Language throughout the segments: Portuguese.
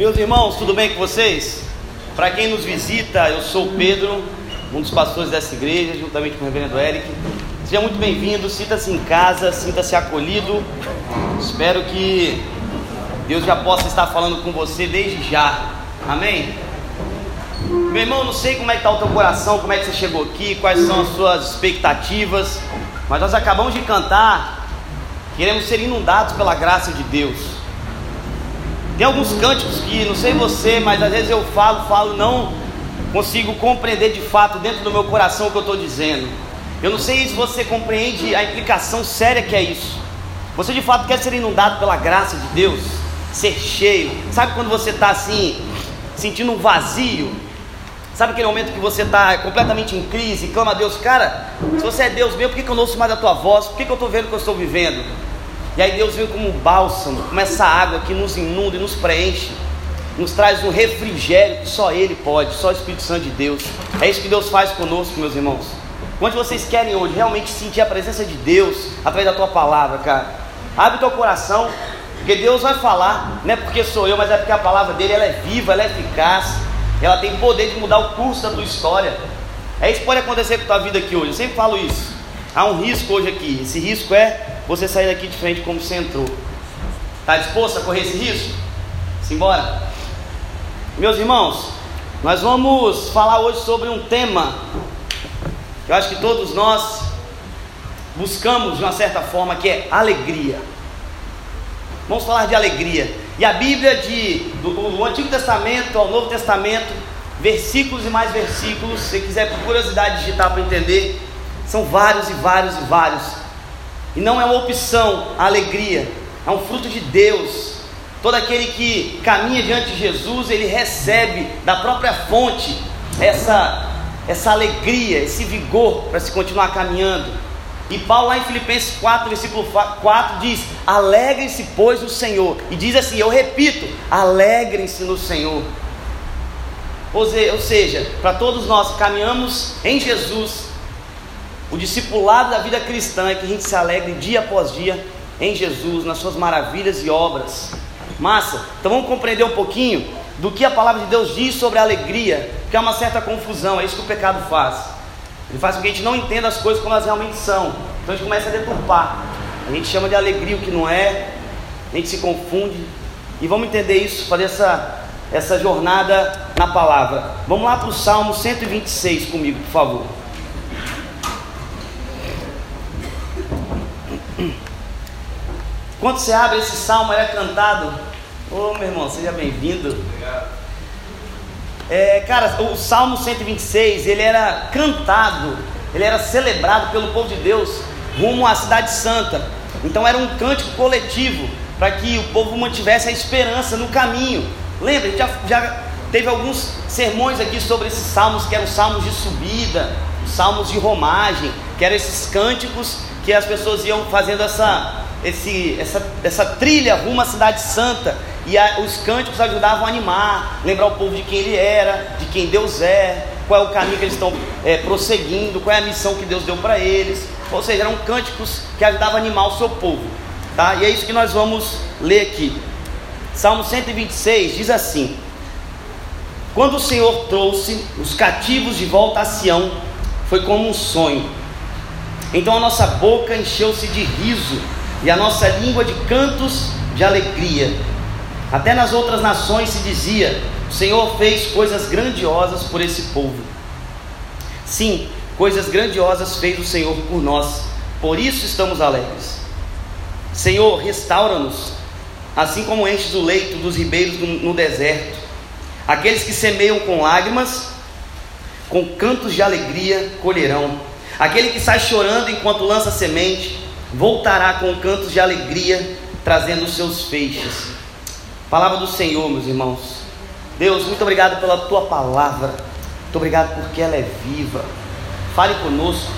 Meus irmãos, tudo bem com vocês? Para quem nos visita, eu sou o Pedro, um dos pastores dessa igreja, juntamente com o reverendo Eric. Seja muito bem-vindo, sinta-se em casa, sinta-se acolhido. Espero que Deus já possa estar falando com você desde já. Amém? Meu irmão, não sei como é que está o teu coração, como é que você chegou aqui, quais são as suas expectativas, mas nós acabamos de cantar, queremos ser inundados pela graça de Deus. Tem alguns cânticos que, não sei você, mas às vezes eu falo, falo, não consigo compreender de fato dentro do meu coração o que eu estou dizendo. Eu não sei se você compreende a implicação séria que é isso. Você de fato quer ser inundado pela graça de Deus, ser cheio. Sabe quando você está assim, sentindo um vazio? Sabe aquele momento que você está completamente em crise, clama a Deus, cara, se você é Deus mesmo, por que, que eu não ouço mais a tua voz? Por que, que eu estou vendo o que eu estou vivendo? E aí Deus vem como um bálsamo, como essa água que nos inunda e nos preenche, nos traz um refrigério que só Ele pode, só o Espírito Santo de Deus. É isso que Deus faz conosco, meus irmãos. Onde vocês querem hoje realmente sentir a presença de Deus através da tua palavra, cara? Abre teu coração, porque Deus vai falar, não é porque sou eu, mas é porque a palavra dele ela é viva, ela é eficaz, ela tem poder de mudar o curso da tua história. É isso que pode acontecer com a tua vida aqui hoje. Eu sempre falo isso. Há um risco hoje aqui. Esse risco é você sair daqui de frente como você entrou. Está disposto a correr esse risco? Simbora. Meus irmãos, nós vamos falar hoje sobre um tema que eu acho que todos nós buscamos de uma certa forma, que é alegria. Vamos falar de alegria. E a Bíblia de, do, do Antigo Testamento ao Novo Testamento, versículos e mais versículos, se quiser por curiosidade digitar para entender, são vários e vários e vários. E não é uma opção a alegria, é um fruto de Deus. Todo aquele que caminha diante de Jesus, ele recebe da própria fonte essa, essa alegria, esse vigor para se continuar caminhando. E Paulo, lá em Filipenses 4, versículo 4, diz: Alegrem-se, pois, no Senhor. E diz assim: Eu repito, alegrem-se no Senhor. Ou seja, para todos nós que caminhamos em Jesus, o discipulado da vida cristã é que a gente se alegre dia após dia em Jesus, nas suas maravilhas e obras. Massa, então vamos compreender um pouquinho do que a palavra de Deus diz sobre a alegria, que é uma certa confusão, é isso que o pecado faz. Ele faz com que a gente não entenda as coisas como elas realmente são. Então a gente começa a deturpar. A gente chama de alegria o que não é, a gente se confunde. E vamos entender isso, fazer essa, essa jornada na palavra. Vamos lá para o Salmo 126 comigo, por favor. Quando você abre esse salmo, ele é cantado. Ô oh, meu irmão, seja bem-vindo. Obrigado. É, cara, o Salmo 126, ele era cantado, ele era celebrado pelo povo de Deus rumo à cidade santa. Então era um cântico coletivo para que o povo mantivesse a esperança no caminho. Lembra, já, já teve alguns sermões aqui sobre esses salmos que eram salmos de subida, salmos de romagem, que eram esses cânticos que as pessoas iam fazendo essa, esse, essa, essa trilha rumo à cidade santa. E a, os cânticos ajudavam a animar, lembrar o povo de quem ele era, de quem Deus é, qual é o caminho que eles estão é, prosseguindo, qual é a missão que Deus deu para eles. Ou seja, eram cânticos que ajudavam a animar o seu povo. Tá? E é isso que nós vamos ler aqui. Salmo 126 diz assim: Quando o Senhor trouxe os cativos de volta a Sião, foi como um sonho. Então a nossa boca encheu-se de riso e a nossa língua de cantos de alegria. Até nas outras nações se dizia: o Senhor fez coisas grandiosas por esse povo. Sim, coisas grandiosas fez o Senhor por nós, por isso estamos alegres. Senhor, restaura-nos, assim como enches o leito dos ribeiros no deserto. Aqueles que semeiam com lágrimas, com cantos de alegria colherão. Aquele que sai chorando enquanto lança semente, voltará com cantos de alegria, trazendo os seus feixes. Palavra do Senhor, meus irmãos. Deus, muito obrigado pela tua palavra. Muito obrigado porque ela é viva. Fale conosco.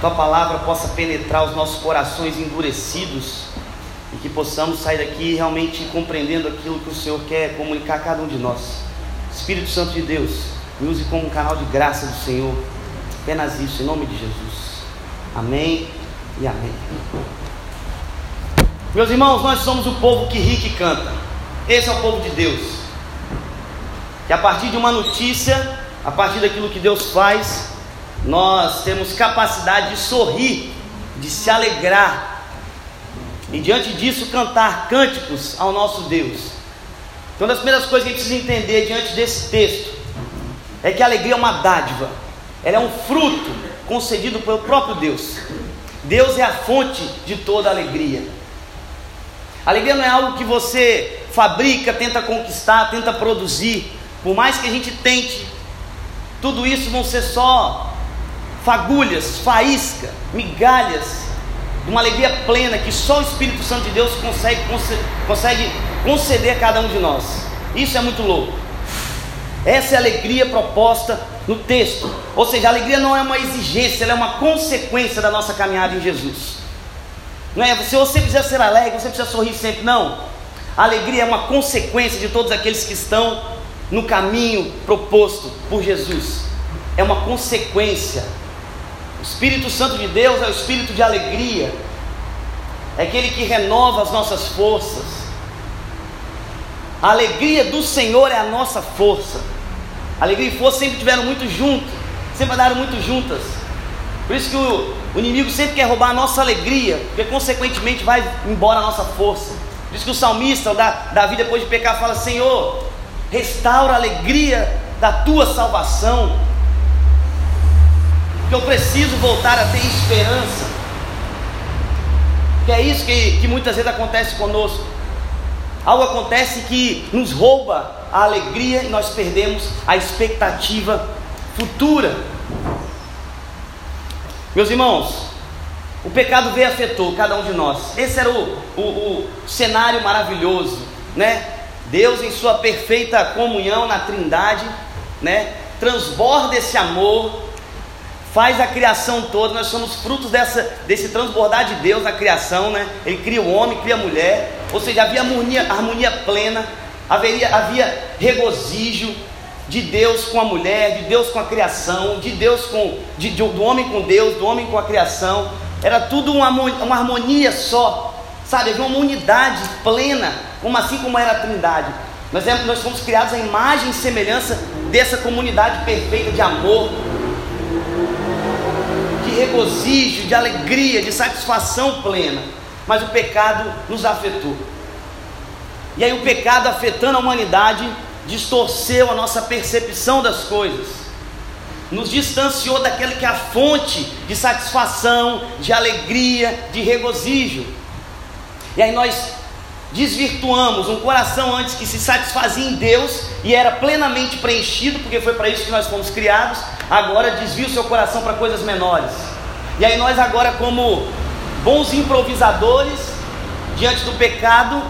Tua palavra possa penetrar os nossos corações endurecidos e que possamos sair daqui realmente compreendendo aquilo que o Senhor quer comunicar a cada um de nós. Espírito Santo de Deus, me use como um canal de graça do Senhor. Apenas isso, em nome de Jesus. Amém e amém. Meus irmãos, nós somos o povo que ri e canta. Esse é o povo de Deus. que a partir de uma notícia, a partir daquilo que Deus faz, nós temos capacidade de sorrir, de se alegrar e diante disso cantar cânticos ao nosso Deus. Então, uma das primeiras coisas que a gente precisa entender diante desse texto é que a alegria é uma dádiva, ela é um fruto concedido pelo próprio Deus. Deus é a fonte de toda alegria. Alegria não é algo que você fabrica, tenta conquistar, tenta produzir. Por mais que a gente tente, tudo isso vão ser só fagulhas, faísca, migalhas de uma alegria plena que só o Espírito Santo de Deus consegue, consegue conceder a cada um de nós. Isso é muito louco. Essa é a alegria proposta no texto. Ou seja, a alegria não é uma exigência, ela é uma consequência da nossa caminhada em Jesus. Não é, se você precisa ser alegre, você precisa sorrir sempre. Não. A alegria é uma consequência de todos aqueles que estão no caminho proposto por Jesus. É uma consequência o Espírito Santo de Deus é o espírito de alegria, é aquele que renova as nossas forças. A alegria do Senhor é a nossa força. Alegria e força sempre estiveram muito juntos, sempre andaram muito juntas. Por isso que o, o, inimigo sempre quer roubar a nossa alegria, porque consequentemente vai embora a nossa força. Por isso que o salmista, o Davi, depois de pecar, fala: Senhor, restaura a alegria da tua salvação que eu preciso voltar a ter esperança. Que é isso que, que muitas vezes acontece conosco. Algo acontece que nos rouba a alegria e nós perdemos a expectativa futura. Meus irmãos, o pecado veio e afetou cada um de nós. Esse era o, o, o cenário maravilhoso, né? Deus em sua perfeita comunhão na Trindade, né? Transborda esse amor faz a criação toda, nós somos frutos dessa, desse transbordar de Deus na criação, né? Ele cria o homem, cria a mulher, ou seja, havia harmonia, harmonia plena, haveria, havia regozijo de Deus com a mulher, de Deus com a criação, de Deus com, de, de, do homem com Deus, do homem com a criação, era tudo uma, uma harmonia só, sabe? Havia uma unidade plena, como assim como era a Trindade. Nós, nós fomos criados à imagem e semelhança dessa comunidade perfeita de amor, regozijo, de alegria, de satisfação plena. Mas o pecado nos afetou. E aí o pecado afetando a humanidade distorceu a nossa percepção das coisas. Nos distanciou daquele que é a fonte de satisfação, de alegria, de regozijo. E aí nós desvirtuamos um coração antes que se satisfazia em Deus e era plenamente preenchido, porque foi para isso que nós fomos criados, agora desvia o seu coração para coisas menores. E aí nós agora como bons improvisadores diante do pecado,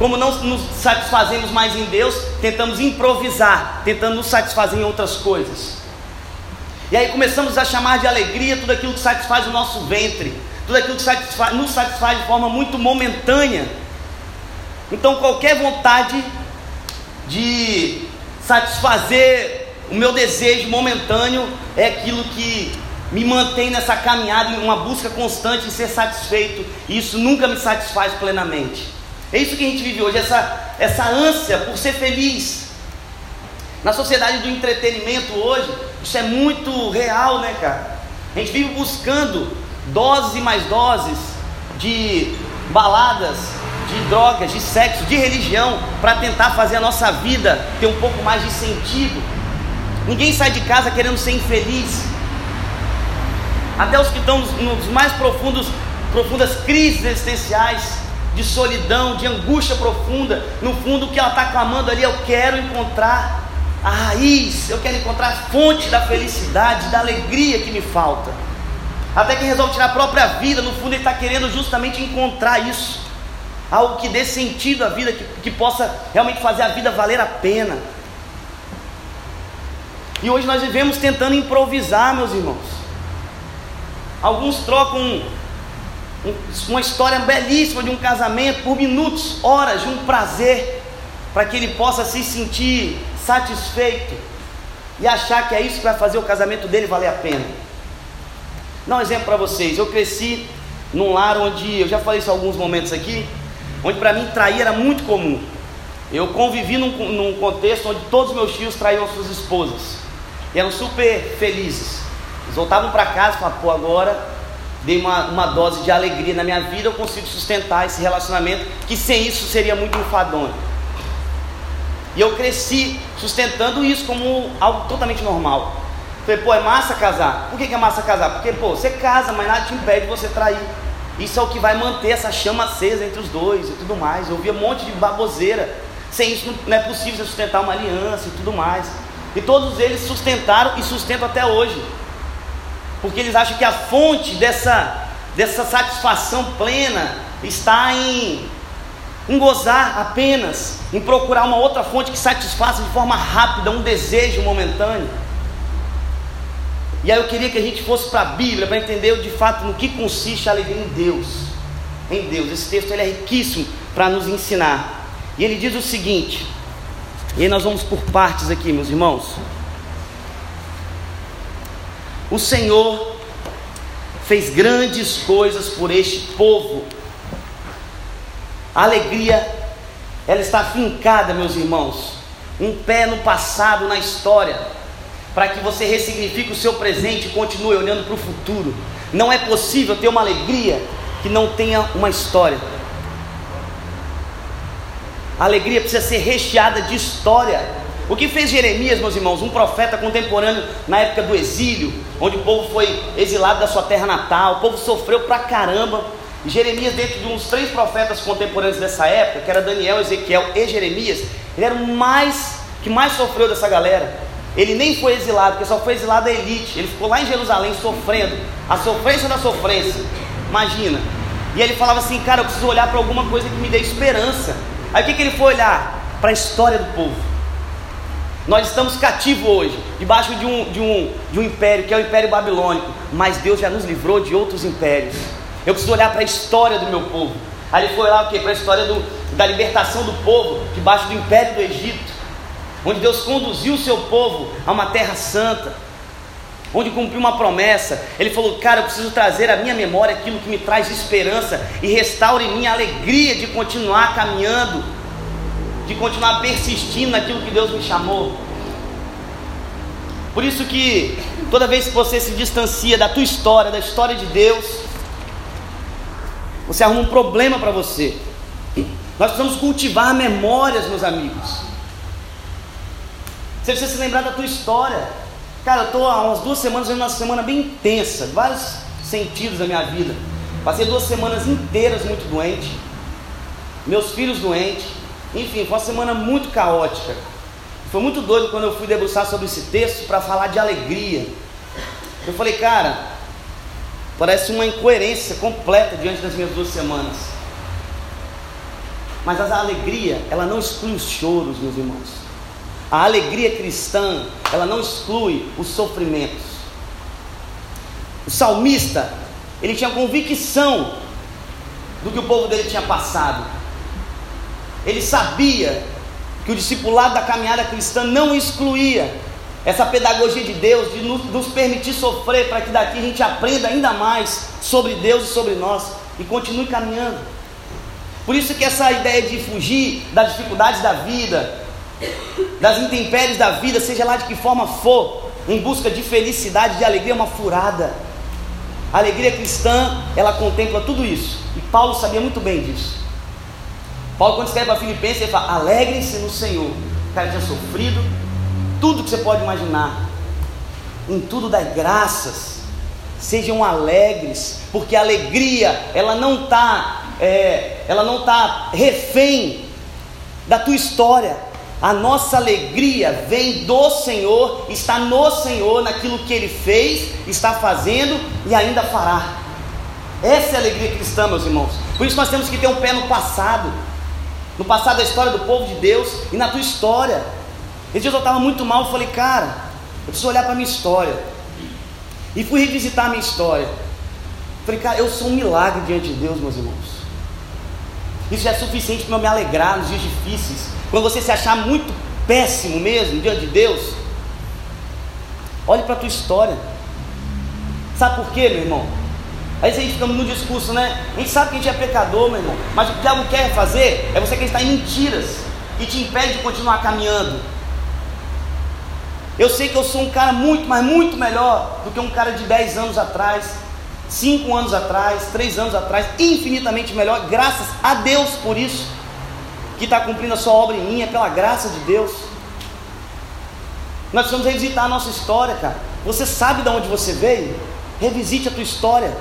como não nos satisfazemos mais em Deus, tentamos improvisar, tentando nos satisfazer em outras coisas. E aí começamos a chamar de alegria tudo aquilo que satisfaz o nosso ventre, tudo aquilo que satisfaz, nos satisfaz de forma muito momentânea. Então qualquer vontade de satisfazer o meu desejo momentâneo é aquilo que me mantém nessa caminhada, em uma busca constante de ser satisfeito, e isso nunca me satisfaz plenamente. É isso que a gente vive hoje, essa, essa ânsia por ser feliz. Na sociedade do entretenimento hoje, isso é muito real, né, cara? A gente vive buscando doses e mais doses de baladas, de drogas, de sexo, de religião, para tentar fazer a nossa vida ter um pouco mais de sentido. Ninguém sai de casa querendo ser infeliz. Até os que estão nos mais profundos, profundas crises existenciais, de solidão, de angústia profunda, no fundo o que ela está clamando ali, eu quero encontrar a raiz, eu quero encontrar a fonte da felicidade, da alegria que me falta. Até que resolve tirar a própria vida, no fundo ele está querendo justamente encontrar isso, algo que dê sentido à vida, que, que possa realmente fazer a vida valer a pena. E hoje nós vivemos tentando improvisar, meus irmãos. Alguns trocam uma história belíssima de um casamento por minutos, horas de um prazer, para que ele possa se sentir satisfeito e achar que é isso que vai fazer o casamento dele valer a pena. Dá um exemplo para vocês. Eu cresci num lar onde, eu já falei isso alguns momentos aqui, onde para mim trair era muito comum. eu convivi num, num contexto onde todos meus tios traíam suas esposas. E eram super felizes. Eles voltavam para casa e falavam, pô, agora dei uma, uma dose de alegria na minha vida, eu consigo sustentar esse relacionamento, que sem isso seria muito enfadonho. E eu cresci sustentando isso como algo totalmente normal. Falei, pô, é massa casar. Por que, que é massa casar? Porque, pô, você casa, mas nada te impede de você trair. Isso é o que vai manter essa chama acesa entre os dois e tudo mais. Eu via um monte de baboseira. Sem isso não é possível sustentar uma aliança e tudo mais. E todos eles sustentaram e sustentam até hoje. Porque eles acham que a fonte dessa, dessa satisfação plena está em, em gozar apenas, em procurar uma outra fonte que satisfaça de forma rápida um desejo momentâneo. E aí eu queria que a gente fosse para a Bíblia para entender de fato no que consiste a alegria em Deus. Em Deus. Esse texto ele é riquíssimo para nos ensinar. E ele diz o seguinte: e aí nós vamos por partes aqui, meus irmãos. O Senhor fez grandes coisas por este povo. A alegria, ela está fincada, meus irmãos, um pé no passado, na história, para que você ressignifique o seu presente e continue olhando para o futuro. Não é possível ter uma alegria que não tenha uma história. A alegria precisa ser recheada de história. O que fez Jeremias, meus irmãos, um profeta contemporâneo na época do exílio, onde o povo foi exilado da sua terra natal, o povo sofreu pra caramba. Jeremias, dentro de uns três profetas contemporâneos dessa época, que era Daniel, Ezequiel e Jeremias, ele era o mais que mais sofreu dessa galera. Ele nem foi exilado, porque só foi exilado a elite. Ele ficou lá em Jerusalém sofrendo, a sofrência da sofrência. Imagina. E ele falava assim, cara, eu preciso olhar para alguma coisa que me dê esperança. Aí o que, que ele foi olhar? Para a história do povo. Nós estamos cativos hoje, debaixo de um, de, um, de um império, que é o Império Babilônico, mas Deus já nos livrou de outros impérios. Eu preciso olhar para a história do meu povo. Aí ele foi lá o quê? Para a história do, da libertação do povo, debaixo do Império do Egito, onde Deus conduziu o seu povo a uma terra santa, onde cumpriu uma promessa. Ele falou: Cara, eu preciso trazer à minha memória aquilo que me traz esperança e restaure em mim alegria de continuar caminhando, de continuar persistindo naquilo que Deus me chamou. Por isso que toda vez que você se distancia da tua história, da história de Deus, você arruma um problema para você. Nós precisamos cultivar memórias, meus amigos. Você precisa se lembrar da tua história. Cara, eu estou há umas duas semanas vendo uma semana bem intensa, vários sentidos da minha vida. Passei duas semanas inteiras muito doente, meus filhos doentes, enfim, foi uma semana muito caótica. Foi muito doido quando eu fui debruçar sobre esse texto para falar de alegria. Eu falei, cara, parece uma incoerência completa diante das minhas duas semanas. Mas a alegria, ela não exclui os choros, meus irmãos. A alegria cristã, ela não exclui os sofrimentos. O salmista, ele tinha convicção do que o povo dele tinha passado. Ele sabia que o discipulado da caminhada cristã não excluía essa pedagogia de Deus, de nos, permitir sofrer, para que daqui a gente aprenda ainda mais sobre Deus e sobre nós e continue caminhando. Por isso que essa ideia de fugir das dificuldades da vida, das intempéries da vida, seja lá de que forma for, em busca de felicidade, de alegria, é uma furada. A alegria cristã, ela contempla tudo isso. E Paulo sabia muito bem disso. Paulo, quando escreve para Filipenses, ele fala: alegrem-se no Senhor. O cara tinha sofrido tudo que você pode imaginar. Em tudo dai graças. Sejam alegres, porque a alegria, ela não está, é, ela não está refém da tua história a nossa alegria vem do Senhor, está no Senhor, naquilo que Ele fez, está fazendo e ainda fará. Essa é a alegria cristã, meus irmãos. Por isso nós temos que ter um pé no passado, no passado da história do povo de Deus e na tua história. Esse dia eu estava muito mal, eu falei, cara, eu preciso olhar para a minha história. E fui revisitar a minha história. Falei, cara, eu sou um milagre diante de Deus, meus irmãos. Isso é suficiente para eu me alegrar nos dias difíceis. Quando você se achar muito péssimo mesmo diante de Deus, olhe para a tua história. Sabe por quê, meu irmão? Aí a gente fica no discurso, né? A gente sabe que a gente é pecador, meu irmão. Mas o que o diabo quer fazer é você acreditar em mentiras. que te impede de continuar caminhando. Eu sei que eu sou um cara muito, mas muito melhor do que um cara de 10 anos atrás, 5 anos atrás, 3 anos atrás, infinitamente melhor, graças a Deus por isso, que está cumprindo a sua obra em mim, é pela graça de Deus. Nós precisamos revisitar a nossa história, cara. Você sabe de onde você veio? Revisite a tua história.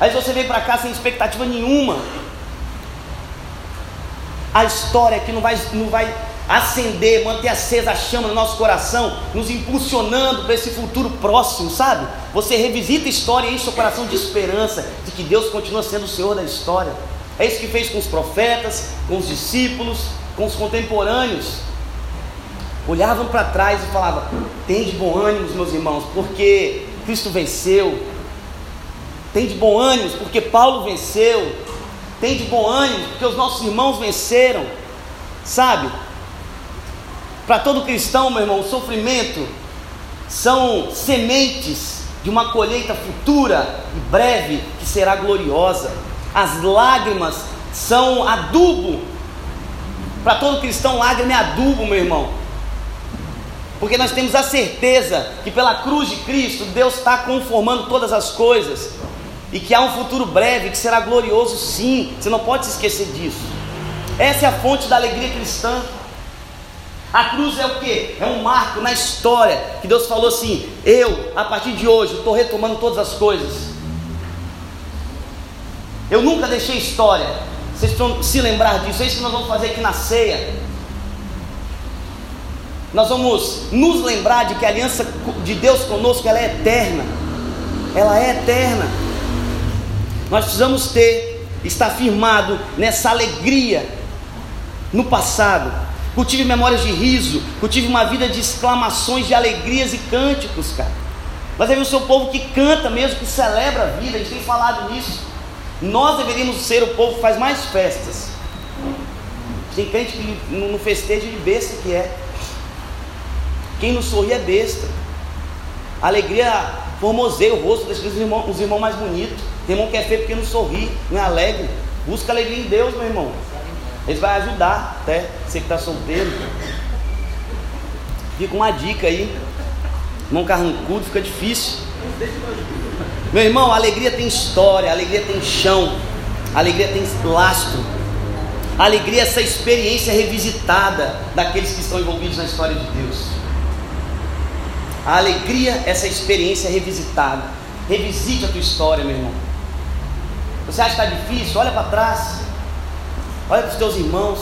Aí você veio para cá sem expectativa nenhuma. A história que não vai, não vai acender, manter acesa a chama no nosso coração, nos impulsionando para esse futuro próximo, sabe? Você revisita a história e enche o coração de esperança de que Deus continua sendo o Senhor da história. É isso que fez com os profetas, com os discípulos, com os contemporâneos. Olhavam para trás e falavam: Tem de bom ânimo, meus irmãos, porque Cristo venceu. Tem de bom ânimo, porque Paulo venceu. Tem de bom ânimo, porque os nossos irmãos venceram. Sabe? Para todo cristão, meu irmão, o sofrimento são sementes de uma colheita futura e breve que será gloriosa. As lágrimas são adubo. Para todo cristão, lágrima é adubo, meu irmão. Porque nós temos a certeza que pela cruz de Cristo Deus está conformando todas as coisas e que há um futuro breve que será glorioso, sim. Você não pode se esquecer disso. Essa é a fonte da alegria cristã. A cruz é o que? É um marco na história que Deus falou assim: eu, a partir de hoje, estou retomando todas as coisas. Eu nunca deixei história. Vocês precisam se lembrar disso. É isso que nós vamos fazer aqui na ceia. Nós vamos nos lembrar de que a aliança de Deus conosco ela é eterna. Ela é eterna. Nós precisamos ter, estar firmado nessa alegria no passado. Cultive memórias de riso, cultive uma vida de exclamações, de alegrias e cânticos, cara. Mas aí o seu povo que canta mesmo, que celebra a vida, a gente tem falado nisso. Nós deveríamos ser o povo que faz mais festas. Tem crente que no festejo de besta que é. Quem não sorri é besta. A alegria formoseia o rosto, deixa os irmãos, os irmãos mais bonitos. Tem irmão que é feio porque não sorri, não é alegre. Busca alegria em Deus, meu irmão. Ele vai ajudar até você que está solteiro. Fica uma dica aí. Irmão carrancudo, fica difícil. Meu irmão, alegria tem história, alegria tem chão, alegria tem lastro. Alegria é essa experiência revisitada daqueles que estão envolvidos na história de Deus. A alegria, essa experiência revisitada. Revisite a tua história, meu irmão. Você acha que está difícil? Olha para trás. Olha para os teus irmãos.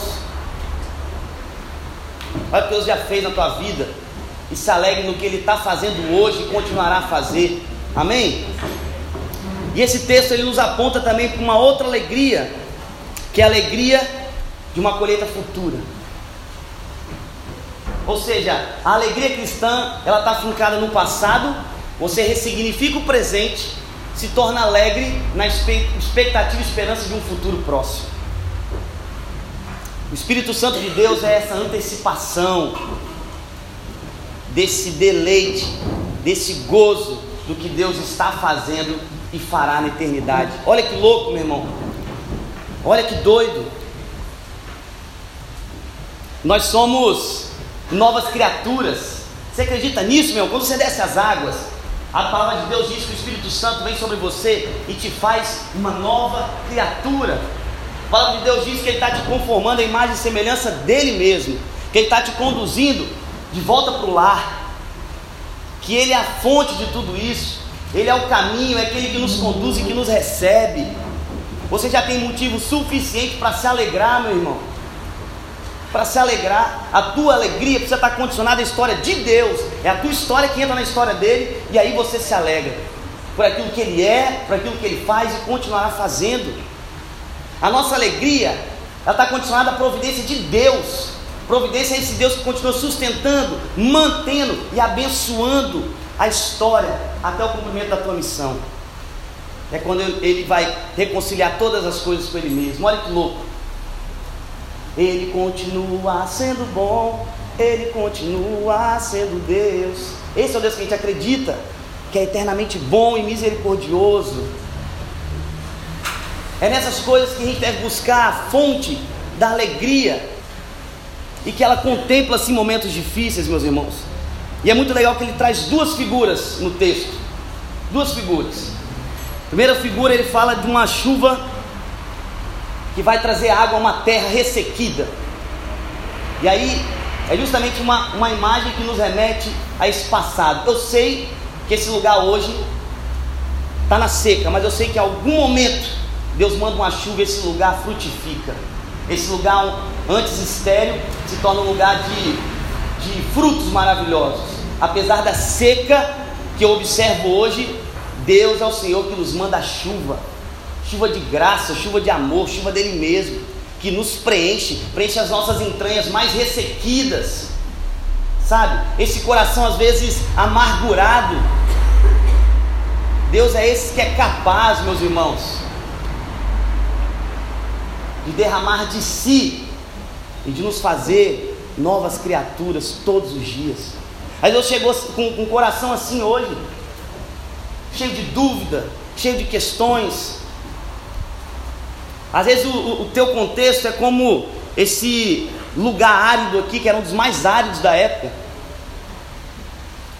Olha o que Deus já fez na tua vida. E se alegre no que Ele está fazendo hoje e continuará a fazer. Amém? E esse texto ele nos aponta também para uma outra alegria, que é a alegria de uma colheita futura. Ou seja, a alegria cristã, ela está fincada no passado, você ressignifica o presente, se torna alegre na expectativa e esperança de um futuro próximo. O Espírito Santo de Deus é essa antecipação desse deleite, desse gozo do que Deus está fazendo e fará na eternidade. Olha que louco, meu irmão. Olha que doido. Nós somos novas criaturas. Você acredita nisso, meu? Quando você desce as águas, a palavra de Deus diz que o Espírito Santo vem sobre você e te faz uma nova criatura. A palavra de Deus diz que Ele está te conformando à imagem e semelhança dele mesmo, que Ele está te conduzindo de volta para o lar, que Ele é a fonte de tudo isso, Ele é o caminho, é aquele que nos conduz e que nos recebe. Você já tem motivo suficiente para se alegrar, meu irmão para se alegrar. A tua alegria precisa estar condicionada à história de Deus. É a tua história que entra na história dele e aí você se alegra por aquilo que ele é, por aquilo que ele faz e continuará fazendo. A nossa alegria está condicionada à providência de Deus. Providência é esse Deus que continua sustentando, mantendo e abençoando a história até o cumprimento da tua missão. É quando ele vai reconciliar todas as coisas com ele mesmo. Olha que louco. Ele continua sendo bom, Ele continua sendo Deus. Esse é o Deus que a gente acredita, que é eternamente bom e misericordioso. É nessas coisas que a gente deve buscar a fonte da alegria. e que ela contempla assim momentos difíceis, meus irmãos. E é muito legal que ele traz duas figuras no texto. Duas figuras. Primeira figura ele fala de uma chuva que vai trazer água a uma terra ressequida. E aí é justamente uma, uma imagem que nos remete a esse passado. Eu sei que esse lugar hoje está na seca, mas eu sei que em algum momento Deus manda uma chuva e esse lugar frutifica. Esse lugar antes estéreo se torna um lugar de, de frutos maravilhosos. Apesar da seca que eu observo hoje, Deus é o Senhor que nos manda a chuva, chuva de graça, chuva de amor, chuva dele mesmo, que nos preenche, preenche as nossas entranhas mais ressequidas, sabe? Esse coração às vezes amargurado. Deus é esse que é capaz, meus irmãos, de derramar de si e de nos fazer novas criaturas todos os dias. Aí Deus chegou com, com um coração assim hoje, cheio de dúvida, cheio de questões. Às vezes o, o teu contexto é como esse lugar árido aqui, que era um dos mais áridos da época.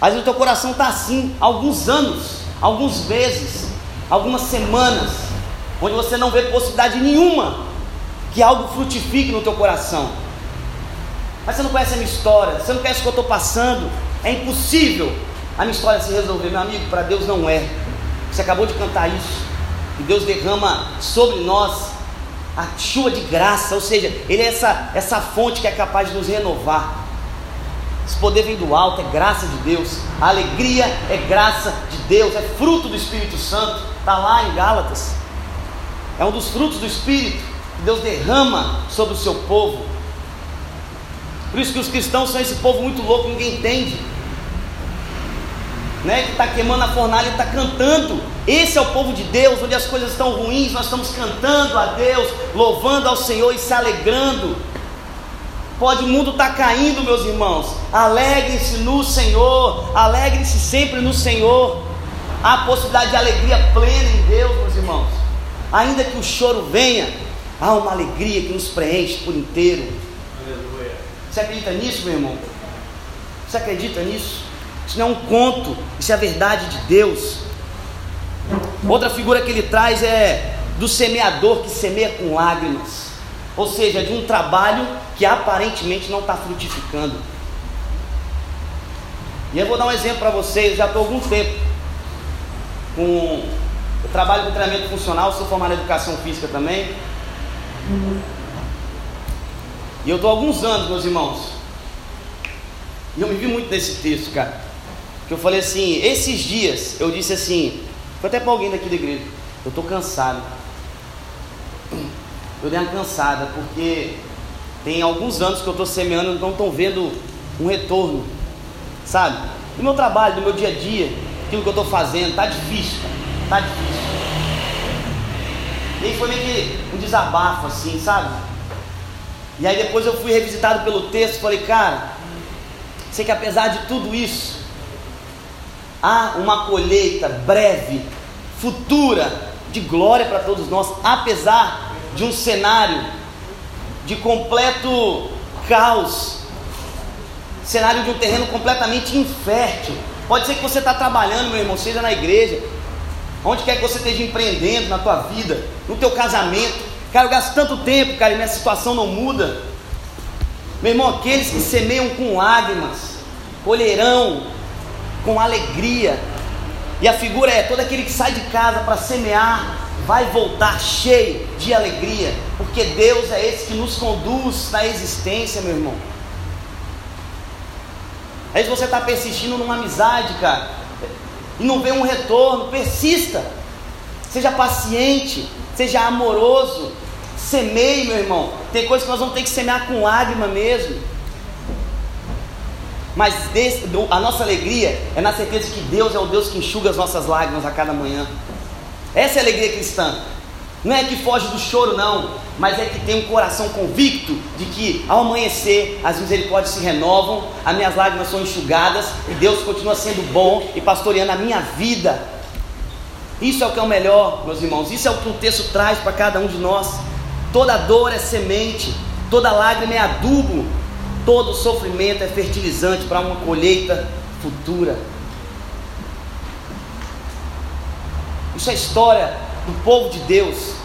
Às vezes o teu coração está assim, alguns anos, alguns meses, algumas semanas, onde você não vê possibilidade nenhuma que algo frutifique no teu coração. Mas você não conhece a minha história, você não conhece o que eu estou passando, é impossível a minha história se resolver, meu amigo, para Deus não é. Você acabou de cantar isso, e Deus derrama sobre nós a chuva de graça, ou seja, Ele é essa, essa fonte que é capaz de nos renovar. Esse poder vem do alto, é graça de Deus. A alegria é graça de Deus, é fruto do Espírito Santo. Está lá em Gálatas. É um dos frutos do Espírito. Deus derrama sobre o seu povo. Por isso que os cristãos são esse povo muito louco, ninguém entende. Né, que está queimando a fornalha e está cantando. Esse é o povo de Deus, onde as coisas estão ruins, nós estamos cantando a Deus, louvando ao Senhor e se alegrando. Pode o mundo estar tá caindo, meus irmãos. Alegre-se no Senhor, alegre-se sempre no Senhor. Há possibilidade de alegria plena em Deus, meus irmãos. Ainda que o choro venha, Há uma alegria que nos preenche por inteiro. Aleluia. Você acredita nisso, meu irmão? Você acredita nisso? Isso não é um conto, isso é a verdade de Deus. Outra figura que ele traz é do semeador que semeia com lágrimas, ou seja, de um trabalho que aparentemente não está frutificando. E eu vou dar um exemplo para vocês, eu já estou algum tempo com. Eu trabalho com treinamento funcional, sou formado em educação física também. E eu estou há alguns anos, meus irmãos. E eu me vi muito nesse texto, cara. Que eu falei assim, esses dias, eu disse assim, foi até para alguém daqui da igreja, eu estou cansado. Eu dei uma cansada, porque tem alguns anos que eu estou semeando e não estou vendo um retorno. Sabe? Do meu trabalho, do meu dia a dia, aquilo que eu estou fazendo, tá difícil. Tá difícil. E aí foi meio que um desabafo assim, sabe? E aí depois eu fui revisitado pelo texto falei, cara, sei que apesar de tudo isso, há uma colheita breve, futura, de glória para todos nós, apesar de um cenário de completo caos, cenário de um terreno completamente infértil. Pode ser que você está trabalhando, meu irmão, seja na igreja, onde quer que você esteja empreendendo na tua vida, no teu casamento. Cara, eu gasto tanto tempo, cara, e minha situação não muda. Meu irmão, aqueles que semeiam com lágrimas, colherão com alegria. E a figura é todo aquele que sai de casa para semear, vai voltar cheio de alegria, porque Deus é esse que nos conduz na existência, meu irmão. Vezes você está persistindo numa amizade, cara, e não vê um retorno, persista. Seja paciente, seja amoroso, semeie, meu irmão. Tem coisas que nós vamos ter que semear com lágrima mesmo. Mas a nossa alegria é na certeza que Deus é o Deus que enxuga as nossas lágrimas a cada manhã. Essa é a alegria cristã. Não é que foge do choro, não, mas é que tem um coração convicto de que ao amanhecer as misericórdias se renovam, as minhas lágrimas são enxugadas e Deus continua sendo bom e pastoreando a minha vida. Isso é o que é o melhor, meus irmãos. Isso é o que o texto traz para cada um de nós. Toda dor é semente, toda lágrima é adubo. Todo sofrimento é fertilizante para uma colheita futura. Isso é a história do povo de Deus,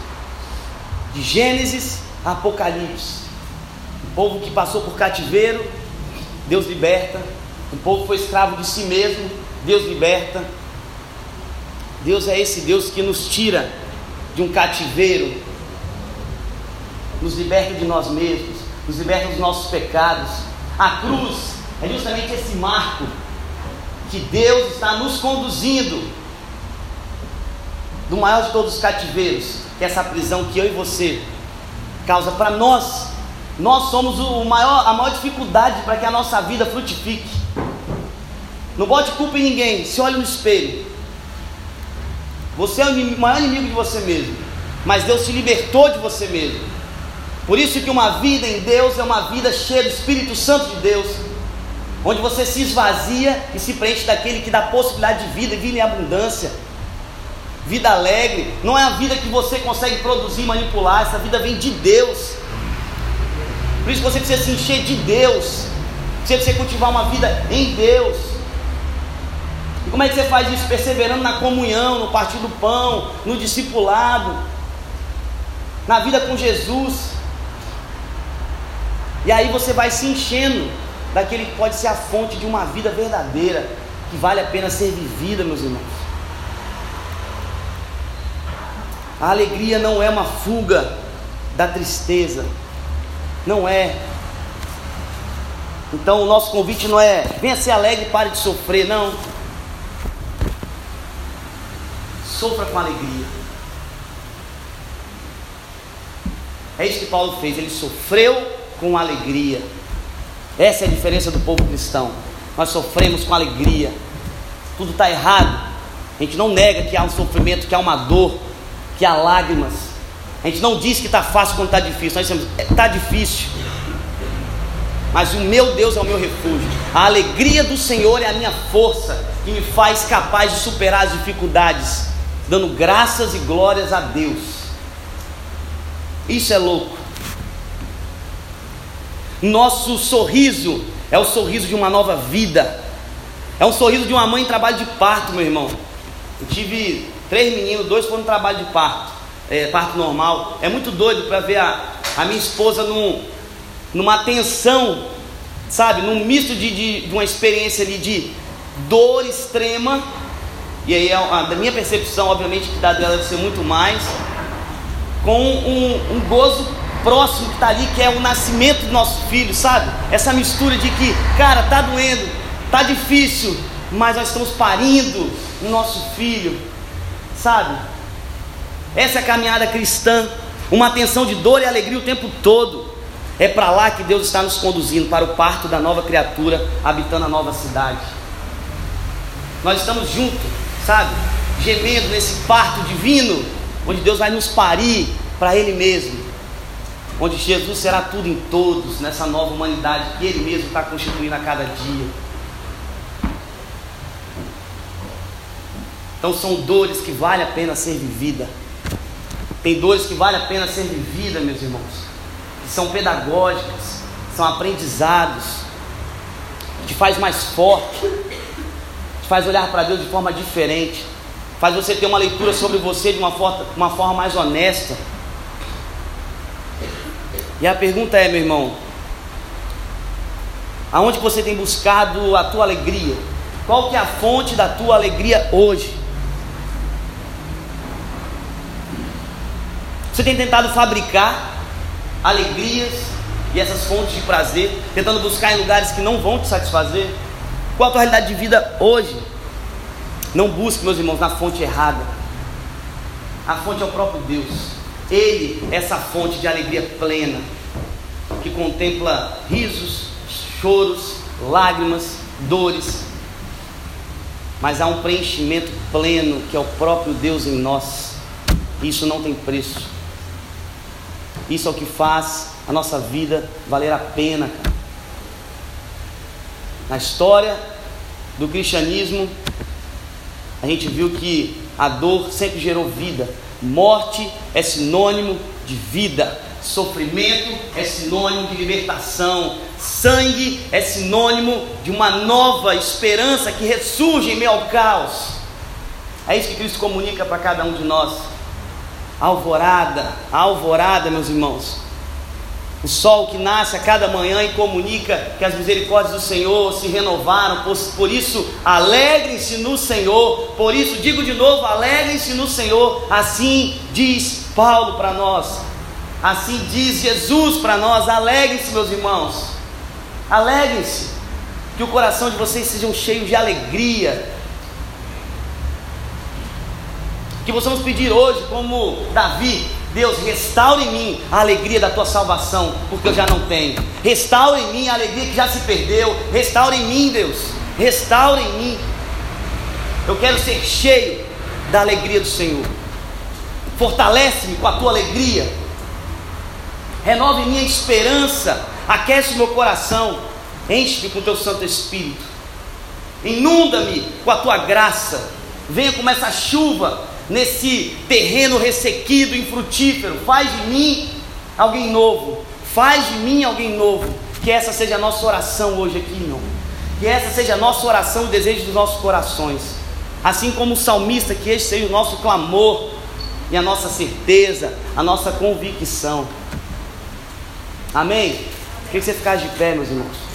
de Gênesis a Apocalipse. Um povo que passou por cativeiro, Deus liberta. Um povo que foi escravo de si mesmo, Deus liberta. Deus é esse Deus que nos tira de um cativeiro, nos liberta de nós mesmos, nos liberta dos nossos pecados. A cruz é justamente esse marco que Deus está nos conduzindo do maior de todos os cativeiros, que é essa prisão que eu e você causa para nós. Nós somos o maior, a maior dificuldade para que a nossa vida frutifique. Não bote culpa em ninguém, se olhe no espelho. Você é o maior inimigo de você mesmo, mas Deus te libertou de você mesmo. Por isso que uma vida em Deus é uma vida cheia do Espírito Santo de Deus, onde você se esvazia e se preenche daquele que dá possibilidade de vida vida em abundância. Vida alegre, não é a vida que você consegue produzir manipular, essa vida vem de Deus. Por isso você precisa se encher de Deus, você precisa cultivar uma vida em Deus. E como é que você faz isso? Perseverando na comunhão, no partir do pão, no discipulado, na vida com Jesus. E aí você vai se enchendo daquele que pode ser a fonte de uma vida verdadeira, que vale a pena ser vivida, meus irmãos. A alegria não é uma fuga da tristeza, não é. Então o nosso convite não é venha ser alegre e pare de sofrer, não. Sofra com alegria. É isso que Paulo fez, ele sofreu com alegria. Essa é a diferença do povo cristão. Nós sofremos com alegria. Tudo está errado. A gente não nega que há um sofrimento, que há uma dor, que há lágrimas. A gente não diz que está fácil quando está difícil, nós dizemos, está difícil. Mas o meu Deus é o meu refúgio. A alegria do Senhor é a minha força que me faz capaz de superar as dificuldades, dando graças e glórias a Deus. Isso é louco. Nosso sorriso é o sorriso de uma nova vida. É um sorriso de uma mãe em trabalho de parto, meu irmão. Eu tive Três meninos, dois foram no trabalho de parto, é, parto normal. É muito doido para ver a, a minha esposa num, numa tensão, sabe, num misto de, de, de, uma experiência ali de dor extrema. E aí, a, a, da minha percepção, obviamente, que da dela deve ser muito mais, com um, um gozo próximo que está ali, que é o nascimento do nosso filho, sabe? Essa mistura de que, cara, tá doendo, tá difícil, mas nós estamos parindo o nosso filho sabe? Essa é a caminhada cristã, uma atenção de dor e alegria o tempo todo. É para lá que Deus está nos conduzindo, para o parto da nova criatura habitando a nova cidade. Nós estamos juntos, sabe? Gemendo nesse parto divino, onde Deus vai nos parir para Ele mesmo, onde Jesus será tudo em todos, nessa nova humanidade que Ele mesmo está constituindo a cada dia. Então são dores que vale a pena ser vivida. Tem dores que vale a pena ser vivida, meus irmãos. Que são pedagógicas, são aprendizados, te faz mais forte, te faz olhar para Deus de forma diferente, faz você ter uma leitura sobre você de uma forma, uma forma mais honesta. E a pergunta é, meu irmão, aonde você tem buscado a tua alegria? Qual que é a fonte da tua alegria hoje? Você tem tentado fabricar alegrias e essas fontes de prazer, tentando buscar em lugares que não vão te satisfazer? Qual a tua realidade de vida hoje? Não busque, meus irmãos, na fonte errada. A fonte é o próprio Deus. Ele é essa fonte de alegria plena, que contempla risos, choros, lágrimas, dores. Mas há um preenchimento pleno que é o próprio Deus em nós. Isso não tem preço. Isso é o que faz a nossa vida valer a pena. Na história do cristianismo, a gente viu que a dor sempre gerou vida. Morte é sinônimo de vida. Sofrimento é sinônimo de libertação. Sangue é sinônimo de uma nova esperança que ressurge em meio ao caos. É isso que Cristo comunica para cada um de nós. Alvorada, alvorada, meus irmãos. O sol que nasce a cada manhã e comunica que as misericórdias do Senhor se renovaram, por, por isso alegrem-se no Senhor, por isso digo de novo: alegrem-se no Senhor, assim diz Paulo para nós, assim diz Jesus para nós: alegrem-se, meus irmãos, alegrem-se, que o coração de vocês seja cheio de alegria, que possamos pedir hoje, como Davi, Deus, restaure em mim a alegria da tua salvação, porque eu já não tenho. Restaure em mim a alegria que já se perdeu. Restaure em mim, Deus. Restaure em mim. Eu quero ser cheio da alegria do Senhor. Fortalece-me com a tua alegria. Renove minha esperança. Aquece meu coração. Enche-me com o teu Santo Espírito. Inunda-me com a tua graça. Venha como essa chuva nesse terreno ressequido, infrutífero. Faz de mim alguém novo. Faz de mim alguém novo. Que essa seja a nossa oração hoje aqui, irmão. Que essa seja a nossa oração e desejo dos nossos corações. Assim como o salmista, que esse seja o nosso clamor e a nossa certeza, a nossa convicção. Amém? Queria que você ficasse de pé, meus irmãos.